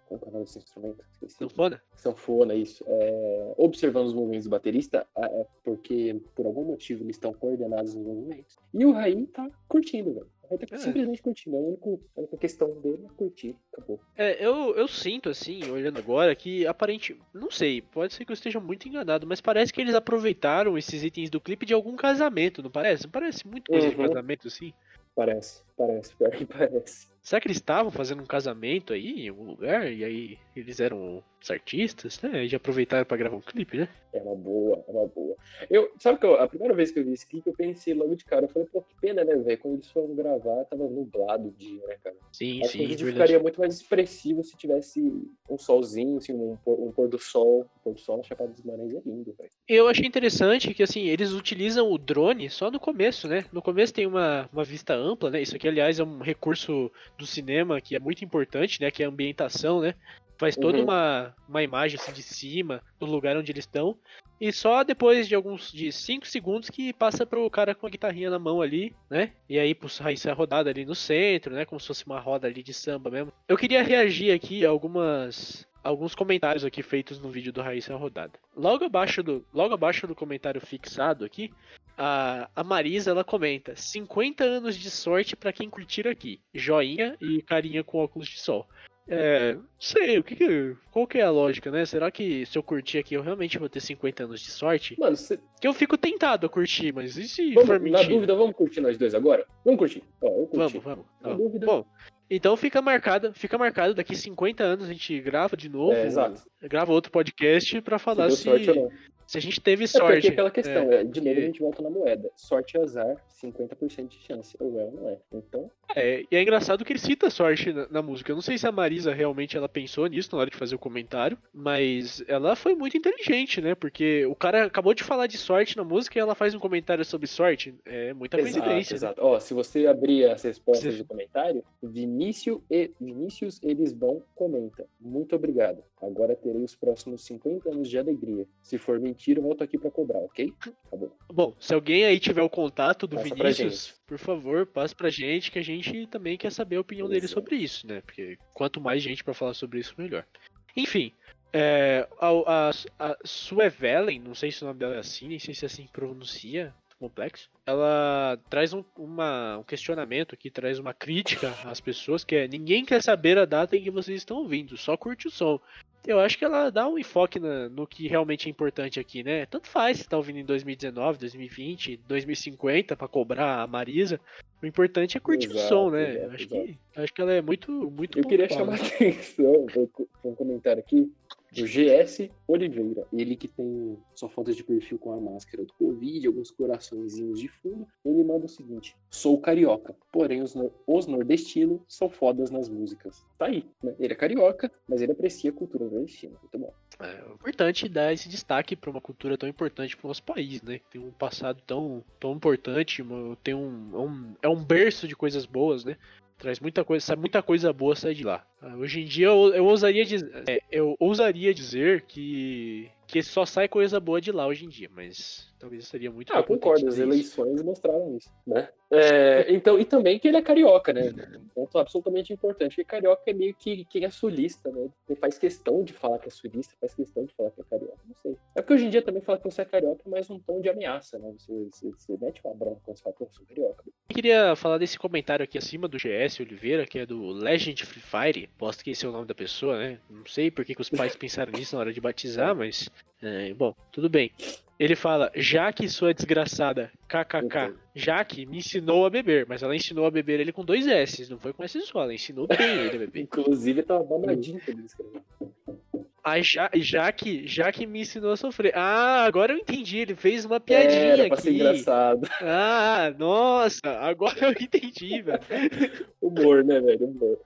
Como é o nome desse instrumento? Esqueci. Sanfona? Sanfona, isso. É, observando os movimentos do baterista, é porque por algum motivo eles estão coordenados nos movimentos. E o Raí tá curtindo, velho. Ele tá é. simplesmente curtindo. A única, a única questão dele é curtir. Acabou. É, eu, eu sinto, assim, olhando agora, que aparente. Não sei, pode ser que eu esteja muito enganado, mas parece que eles aproveitaram esses itens do clipe de algum casamento, não parece? Parece muito coisa uhum. de casamento, assim? Parece, parece, pior que parece. Será que eles estavam fazendo um casamento aí em algum lugar? E aí eles eram os artistas, né? E já aproveitaram para gravar um clipe, né? É uma boa, é uma boa. Eu, sabe que eu, a primeira vez que eu vi esse clipe, eu pensei logo de cara, eu falei, pô, que pena, né, velho? Quando eles foram gravar, tava nublado o dia, né, cara? Sim, Acho sim. que o vídeo ficaria muito mais expressivo se tivesse um solzinho, assim, um, um pôr do sol. Um pôr do sol na Chapada dos Maranhões é lindo, velho. Eu achei interessante que, assim, eles utilizam o drone só no começo, né? No começo tem uma, uma vista ampla, né? Isso aqui, aliás, é um recurso do cinema que é muito importante, né? Que é a ambientação, né? faz toda Uhum. uma, uma imagem assim de cima, do lugar onde eles estão. E só depois de alguns de 5 segundos que passa pro cara com a guitarrinha na mão ali, né? E aí pro Raíssa rodada ali no centro, né? Como se fosse uma roda ali de samba mesmo. Eu queria reagir aqui a algumas alguns comentários aqui feitos no vídeo do Raíssa Rodada. Logo abaixo do logo abaixo do comentário fixado aqui, a, a Marisa ela comenta: 50 anos de sorte pra quem curtir aqui. Joinha e carinha com óculos de sol. É, sei, o que que, qual que é a lógica, né? Será que se eu curtir aqui eu realmente vou ter 50 anos de sorte? Mano, cê- Que eu fico tentado a curtir, mas e se vamos, for na mentira? dúvida, vamos curtir nós dois agora? Vamos curtir. Ó, eu curti. Vamos, vamos. Na dúvida. Bom, então fica marcado, fica marcado, daqui 50 anos a gente grava de novo, É, exato. grava outro podcast pra Se falar se, sorte ou não. Se a gente teve É porque sorte. aquela questão, é, de novo porque- a gente volta na moeda. Sorte e azar, 50% de chance. Ou é ou não é. Então, É, e é engraçado que ele cita sorte na, na música. Eu não sei se a Marisa realmente ela pensou nisso na hora de fazer o comentário, mas ela foi muito inteligente, né? Porque o cara acabou de falar de sorte na música e ela faz um comentário sobre sorte. É muita exato, coincidência. né? exato. Ó, se você abrir as respostas Você- do comentário, Vinícius, e, Vinícius Elisbão comenta. Muito obrigado. Agora terei os próximos 50 anos de alegria. Se for mentira, eu volto aqui pra cobrar, ok? Acabou. Bom, se alguém aí tiver o contato do Passa Vinícius, por favor, passe pra gente que a gente também quer saber a opinião dele Exato. sobre isso, né? Porque quanto mais gente pra falar sobre isso, melhor. Enfim, é, a, a, a Suevelen, não sei se o nome dela é assim, nem sei se assim pronuncia, complexo. Ela traz um, uma- um questionamento aqui, traz uma crítica às pessoas, que é ninguém quer saber a data em que vocês estão ouvindo, só curte o som. Eu acho que ela dá um enfoque na- no que realmente é importante aqui, né? Tanto faz se tá ouvindo em 2019, 2020, 2050 pra cobrar a Marisa. O importante é curtir o Exato, som, né? exato, Eu acho, exato. que, acho que ela é muito, muito Eu queria pontual, chamar né? a atenção para um comentário aqui do GS Oliveira. Ele que tem sua foto de perfil com a máscara do Covid, alguns coraçõezinhos de fundo. Ele manda o seguinte: Sou carioca, porém os, nor- os nordestinos são fodas nas músicas. Tá aí, né? Ele é carioca, mas ele aprecia a cultura nordestina. Muito bom. É importante dar esse destaque pra uma cultura tão importante pro nosso país, né? Tem um passado tão, tão importante, tem um é, um é um berço de coisas boas, né? Traz muita coisa, sai muita coisa boa sai de lá. Ah, Hoje em dia eu, eu ousaria dizer, é, eu ousaria dizer que que só sai coisa boa de lá hoje em dia, mas talvez seria muito Ah, concordo, as dizer isso. eleições mostraram isso, né? É, então, e também que ele é carioca, né? Um ponto absolutamente importante. Porque carioca é meio que quem é sulista, né? Ele faz questão de falar que é sulista, faz questão de falar que é carioca. Não sei. É porque hoje em dia também falar que você é carioca é mais um tom de ameaça, né? Você, você, você mete uma bronca quando você fala, pô, eu sou carioca. Eu queria falar desse comentário aqui acima do GS Oliveira, que é do Legend Free Fire. Posto que esse é o nome da pessoa, né? Não sei por que, que os pais <laughs> pensaram nisso na hora de batizar, mas. É, bom, tudo bem. Ele fala, Jaque, sua desgraçada, kkk. Então. Jaque me ensinou a beber, mas ela ensinou a beber ele com dois S, não foi com S só, ela ensinou bem ele a beber. <laughs> Inclusive, tava babadinho quando ele escreveu. A ja, Jaque, Jaque me ensinou a sofrer. Ah, agora eu entendi, ele fez uma piadinha Era pra ser aqui. engraçado. Ah, nossa, agora eu entendi, velho. <laughs> Humor, né, velho? Humor.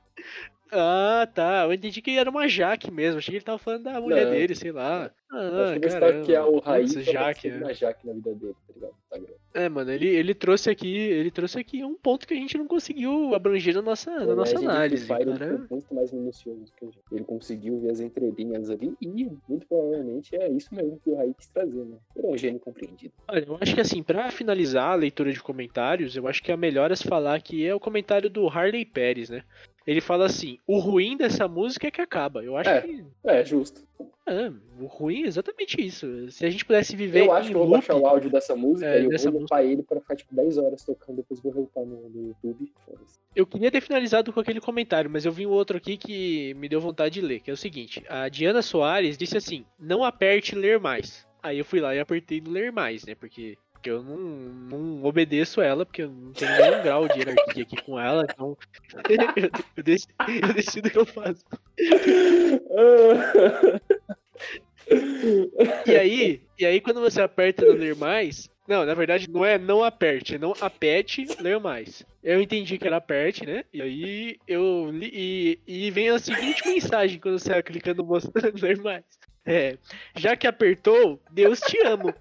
Ah, tá. Eu entendi que era uma Jaque mesmo. Achei que ele tava falando da mulher Não. dele, sei lá. Ah, Acho que é o Raí, Jaque, né? Jaque na vida dele, tá ligado? Instagram. É, mano, ele, ele trouxe aqui, ele trouxe aqui um ponto que a gente não conseguiu abranger na nossa, na nossa análise. Cara. ele foi muito mais minucioso do que a gente. Ele conseguiu ver as entrelinhas ali e, muito provavelmente, é isso mesmo que o Raí quis trazer, né? Ele é um gênio compreendido. Olha, eu acho que assim, pra finalizar a leitura de comentários, eu acho que é melhor a se falar que é o comentário do Harley Pérez, né? Ele fala assim: o ruim dessa música é que acaba. Eu acho É. que. É, justo. É, o ruim é exatamente isso. Se a gente pudesse viver Eu acho que eu vou loop, baixar o áudio dessa música É, e eu vou upar ele pra ficar tipo 10 horas tocando, depois vou reupar no, no YouTube. Eu queria ter finalizado com aquele comentário, mas eu vi um outro aqui que me deu vontade de ler, que é o seguinte: a Diana Soares disse assim: não aperte ler mais. Aí eu fui lá e apertei no ler mais, né? Porque, porque eu não, não obedeço ela, porque eu não tenho nenhum grau de hierarquia aqui com ela, então <laughs> eu, eu, dec- eu decido o que eu faço. E aí, e aí quando você aperta no ler mais, não, na verdade não é não aperte, é não apete ler mais. Eu entendi que era aperte, né? E aí eu li e, e vem a seguinte mensagem quando você clica no mostrando ler mais. É, já que apertou, Deus te amo.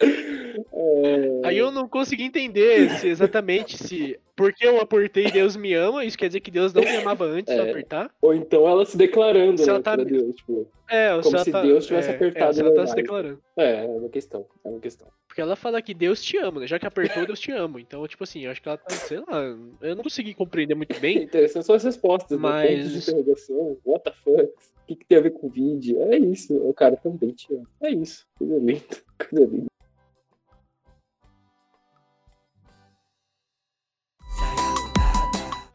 É, Aí eu não consegui entender se exatamente se porque eu apertei Deus me ama, isso quer dizer que Deus não me amava antes de É. apertar? Ou então ela se declarando, Se né, ela tá- Deus, tipo, É, Como ela se tá- Deus tivesse é, apertado É, se ela tá se declarando. é, é uma questão, é uma questão. Porque ela fala que Deus te ama, né? Já que apertou, Deus te ama. Então, tipo assim, eu acho que ela tá, sei lá, eu não consegui compreender muito bem. Interessante são as respostas, Mas- né? Pontos de interrogação, what the fuck, que, que tem a ver com o vídeo? É isso, o cara também te ama. É isso, coisa linda, <laughs> coisa linda.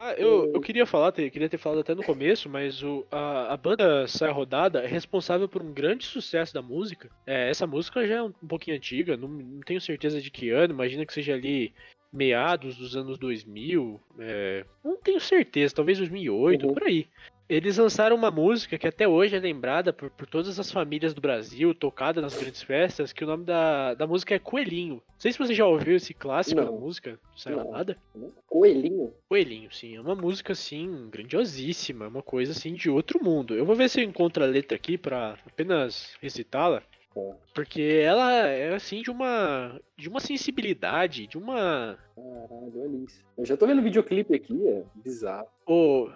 Ah, eu, eu queria falar, queria ter falado até no começo, mas o, a, a banda Sai Rodada é responsável por um grande sucesso da música. É, essa música já é um, um pouquinho antiga, não, não tenho certeza de que ano, imagina que seja ali meados dos anos 2000, é, não tenho certeza, talvez 2008, Uhum. por aí. Eles lançaram uma música que até hoje é lembrada por, por todas as famílias do Brasil, tocada nas grandes festas, que o nome da, da música é Coelhinho. Não sei se você já ouviu esse clássico da Não. música, Sai Não. Rodada. Coelhinho? Coelhinho, sim. É uma música, assim, grandiosíssima. é Uma coisa, assim, de outro mundo. Eu vou ver se eu encontro a letra aqui pra apenas recitá-la. Ó, Porque ela é, assim, de uma... De uma sensibilidade, de uma... Caralho, olha isso. Eu já tô vendo o videoclipe aqui, é bizarro. O,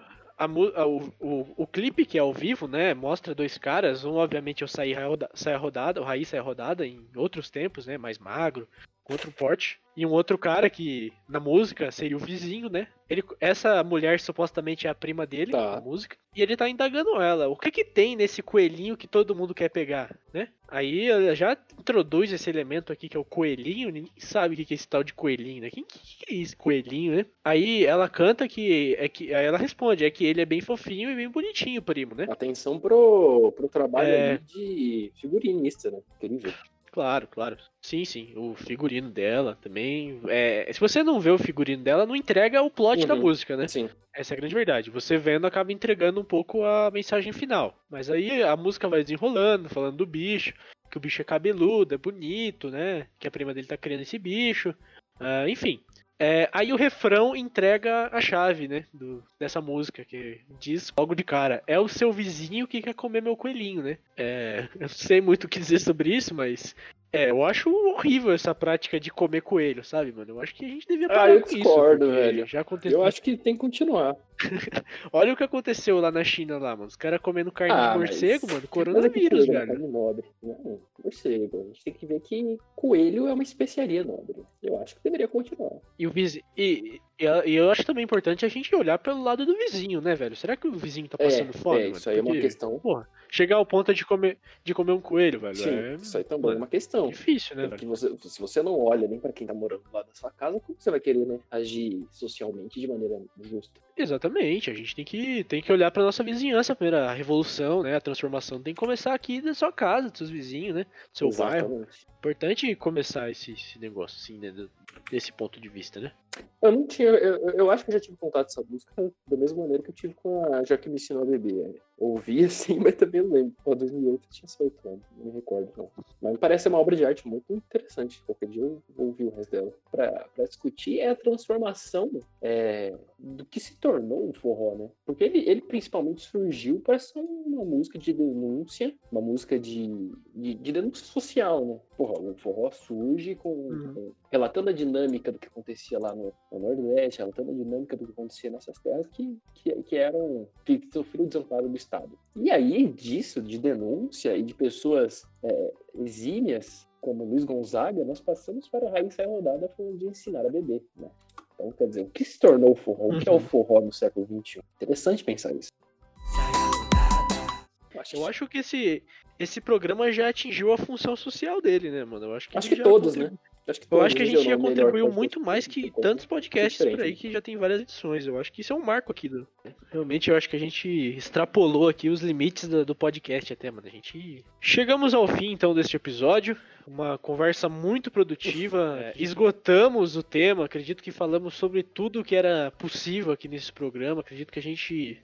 a, o, o, o clipe que é ao vivo, né, mostra dois caras. Um, obviamente, é o Sair Roda- Saia Rodada, o Raiz Saia Rodada, em outros tempos, né, mais magro, com outro porte. E um outro cara que, na música, seria o vizinho, né? Ele, essa mulher supostamente é a prima dele, Tá. na música. E ele tá indagando ela. O que que tem nesse coelhinho que todo mundo quer pegar, né? Aí ela já introduz esse elemento aqui que é o coelhinho. Ninguém sabe o que que é esse tal de coelhinho, né? Quem que que é esse coelhinho, né? Aí ela canta que é que aí ela responde é que ele é bem fofinho e bem bonitinho, primo, né? Atenção pro, pro trabalho É. ali de figurinista, né? Incrível. Claro, claro. Sim, sim. O figurino dela também. É, se você não vê o figurino dela, não entrega o plot da Uhum. música, né? Sim. Essa é a grande verdade. Você vendo acaba entregando um pouco a mensagem final. Mas aí a música vai desenrolando, falando do bicho, que o bicho é cabeludo, é bonito, né? Que a prima dele tá criando esse bicho. Ah, enfim. É, aí o refrão entrega a chave, né? do- dessa música, que diz logo de cara: É o seu vizinho que quer comer meu coelhinho, né? É, eu não sei muito o que dizer sobre isso, mas. É, eu acho horrível essa prática de comer coelho, sabe, mano? Eu acho que a gente devia Ah, parar eu com isso. discordo, porque velho. Já aconteceu. Eu acho que tem que continuar. <laughs> Olha o que aconteceu lá na China, lá, mano. Os caras comendo carne Ah, de mas- morcego, mano. <laughs> Mas Coronavírus, é que velho. carne nobre. Não, morcego. A gente tem que ver que coelho é uma especiaria nobre. Eu acho que deveria continuar. E o vizinho. E, e, e eu acho também importante a gente olhar pelo lado do vizinho, né, velho? Será que o vizinho tá passando é, fome? é, mano? isso aí é uma Porque, questão. Porra, chegar ao ponto de comer, de comer um coelho, velho. Sim, é isso aí também é mano, uma questão. difícil, né, Porque velho? você, se você não olha nem pra quem tá morando lá da sua casa, como você vai querer, né, agir socialmente de maneira justa? Exatamente, a gente tem que, tem que olhar pra nossa vizinhança primeiro. A revolução, né? A transformação tem que começar aqui da sua casa, dos seus vizinhos, né? Do seu bairro. Exatamente. Importante começar esse, esse negócio, assim, né? Desse ponto de vista, né? Eu não tinha. Eu, eu acho que eu já tive contato com essa música da mesma maneira que eu tive com a Já que me ensinou a beber. Ouvi <laughs> assim, mas também lembro. Pô, 2008 eu tinha 18 anos, não me recordo não. Mas me parece uma obra de arte muito interessante. Qualquer dia eu vou ouvir o resto dela. Pra, pra discutir é a transformação é, do que se tornou o forró, né? Porque ele, ele principalmente surgiu para ser uma música de denúncia, uma música de, de, de denúncia social, né? Porra, o forró surge com, Uhum. com- relatando a dinâmica do que acontecia lá no, no Nordeste, relatando a dinâmica do que acontecia nessas terras que, que, que eram que sofriam o desamparo do Estado. E aí, disso, de denúncia e de pessoas é, exímias, como Luiz Gonzaga, nós passamos para a Raiz Sai Rodada falando de ensinar a beber, né? Então, quer dizer, o que se tornou o forró? O que é o Uhum. forró no século XXI? Interessante pensar isso. Eu acho que esse, esse programa já atingiu a função social dele, né, mano? Eu acho que, Acho que já todos, contribu- né? Acho que, Eu acho que a gente já melhor contribuiu muito mais que tantos podcasts por aí né? que já tem várias edições. Eu acho que isso é um marco aqui. Do... Realmente eu acho que a gente extrapolou aqui os limites do, do podcast até, mano. A gente. Chegamos ao fim então deste episódio. Uma conversa muito produtiva. <laughs> É, esgotamos o tema. Acredito que falamos sobre tudo que era possível aqui nesse programa. Acredito que a gente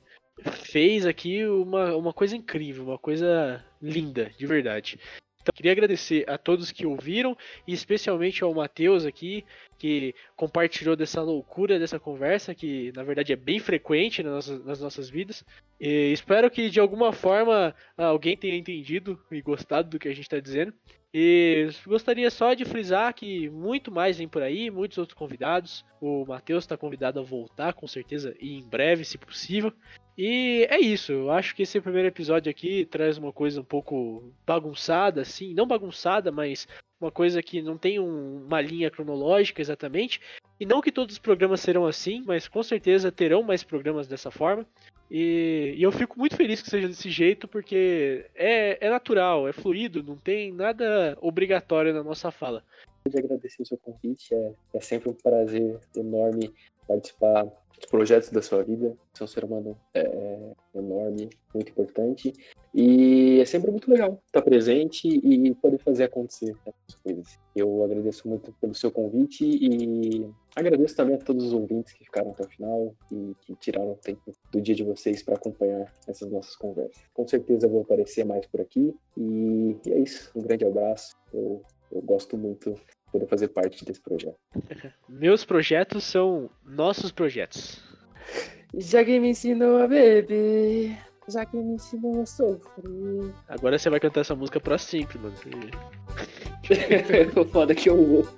fez aqui uma, uma coisa incrível, uma coisa linda, de verdade. Então, queria agradecer a todos que ouviram e especialmente ao Matheus aqui, que compartilhou dessa loucura dessa conversa, que na verdade é bem frequente nas nossas, nas nossas vidas. E espero que de alguma forma alguém tenha entendido e gostado do que a gente está dizendo. E gostaria só de frisar que muito mais vem por aí, muitos outros convidados. O Matheus está convidado a voltar, com certeza, e em breve, se possível. E é isso, eu acho que esse primeiro episódio aqui traz uma coisa um pouco bagunçada, assim, não bagunçada, mas uma coisa que não tem um, uma linha cronológica exatamente. E não que todos os programas serão assim, mas com certeza terão mais programas dessa forma. E, e eu fico muito feliz que seja desse jeito, porque é, é natural, é fluido, não tem nada obrigatório na nossa fala. Eu agradecer o seu convite, é, é sempre um prazer enorme participar dos projetos da sua vida. Você é um ser humano é, enorme, muito importante. E é sempre muito legal estar presente e poder fazer acontecer as coisas. Eu agradeço muito pelo seu convite e agradeço também a todos os ouvintes que ficaram até o final e que tiraram o tempo do dia de vocês para acompanhar essas nossas conversas. Com certeza eu vou aparecer mais por aqui e é isso. Um grande abraço. Eu, eu gosto muito poder fazer parte desse projeto. <laughs> Meus projetos são nossos projetos. Já que me ensinou a beber, já que me ensinou a sofrer. Agora você vai cantar essa música pra sempre, mano. <laughs> Foda que eu vou.